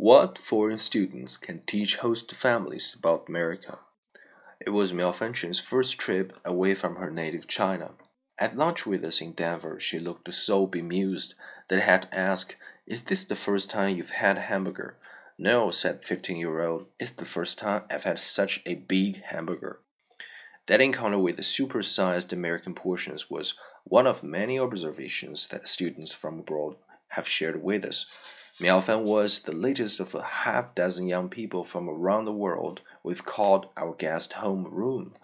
What foreign students can teach host families about America? It was Miao Fanchun's first trip away from her native China. At lunch with us in Denver, she looked so bemused that I had to ask, Is this the first time you've had hamburger? No, said 15 year old. It's the first time I've had such a big hamburger. That encounter with the supersized American portions was one of many observations that students from abroad have shared with us. Miao Fan was the latest of a half dozen young people from around the world we've called our guest home room.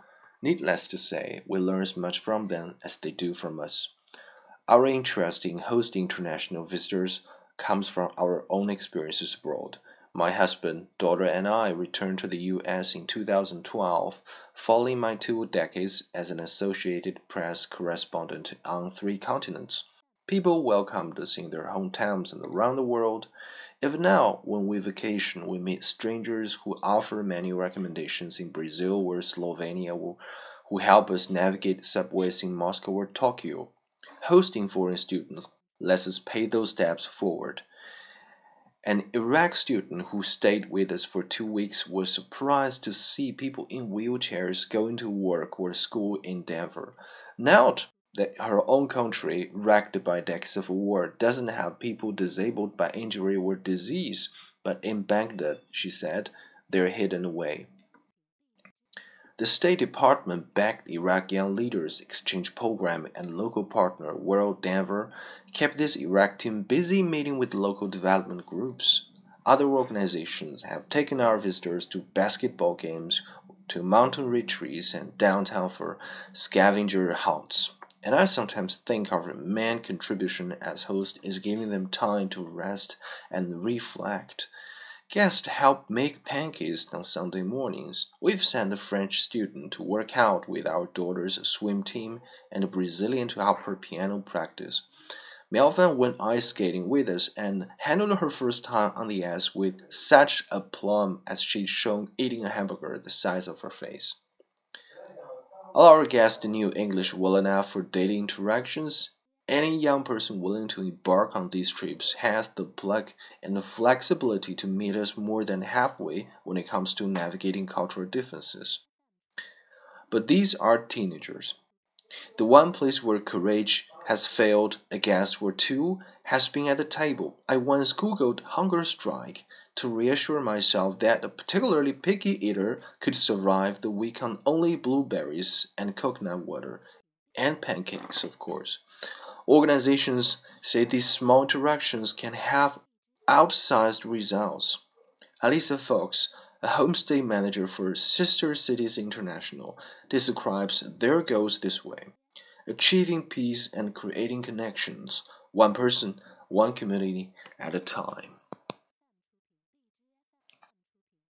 Needless to say, we learn as much from them as they do from us. Our interest in hosting international visitors comes from our own experiences abroad. My husband, daughter, and I returned to the U.S. in 2012, following my two decades as an Associated Press correspondent on three continents. People welcomed us in their hometowns and around the world. If now, when we vacation, we meet strangers who offer many recommendations in Brazil or Slovenia, who help us navigate subways in Moscow or Tokyo, hosting foreign students lets us pay those steps forward. An Iraq student who stayed with us for two weeks was surprised to see people in wheelchairs going to work or school in Denver. Now that her own country, wrecked by decades of war, doesn't have people disabled by injury or disease, but in Baghdad, she said, they're hidden away. The State Department backed Iraq Young Leaders Exchange Program and local partner World Denver kept this Iraq team busy meeting with local development groups. Other organizations have taken our visitors to basketball games, to mountain retreats, and downtown for scavenger hunts. And I sometimes think our main contribution as host is giving them time to rest and reflect. Guests help make pancakes on Sunday mornings. We've sent a French student to work out with our daughter's swim team and a Brazilian to help her piano practice. Miao Fan went ice skating with us and handled her first time on the ice with such aplomb as she'd shown eating a hamburger the size of her face. Our guests knew English well enough for daily interactions. Any young person willing to embark on these trips has the pluck and the flexibility to meet us more than halfway when it comes to navigating cultural differences. But these are teenagers. The one place where courage has failed a guest or two has been at the table. I once Googled hunger strike to reassure myself that a particularly picky eater could survive the week on only blueberries and coconut water, and pancakes, of course. Organizations say these small interactions can have outsized results. Alisa Fox, a homestay manager for Sister Cities International, describes their goals this way achieving peace and creating connections, one person, one community at a time.